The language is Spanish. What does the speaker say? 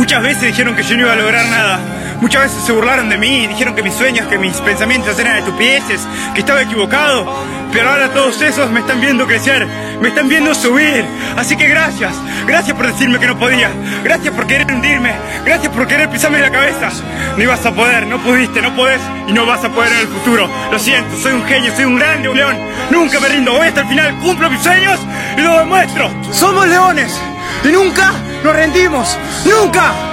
Muchas veces dijeron que yo no iba a lograr nada. Muchas veces se burlaron de mí, dijeron que mis sueños, que mis pensamientos eran estupideces, que estaba equivocado. Pero ahora todos esos me están viendo crecer, me están viendo subir. Así que gracias, gracias por decirme que no podía, gracias por querer hundirme, gracias por querer pisarme la cabeza. No ibas a poder, no pudiste, no podés y no vas a poder en el futuro. Lo siento, soy un genio, soy un grande, un león. Nunca me rindo, voy hasta el final, cumplo mis sueños y lo demuestro. Somos leones y nunca nos rendimos, nunca.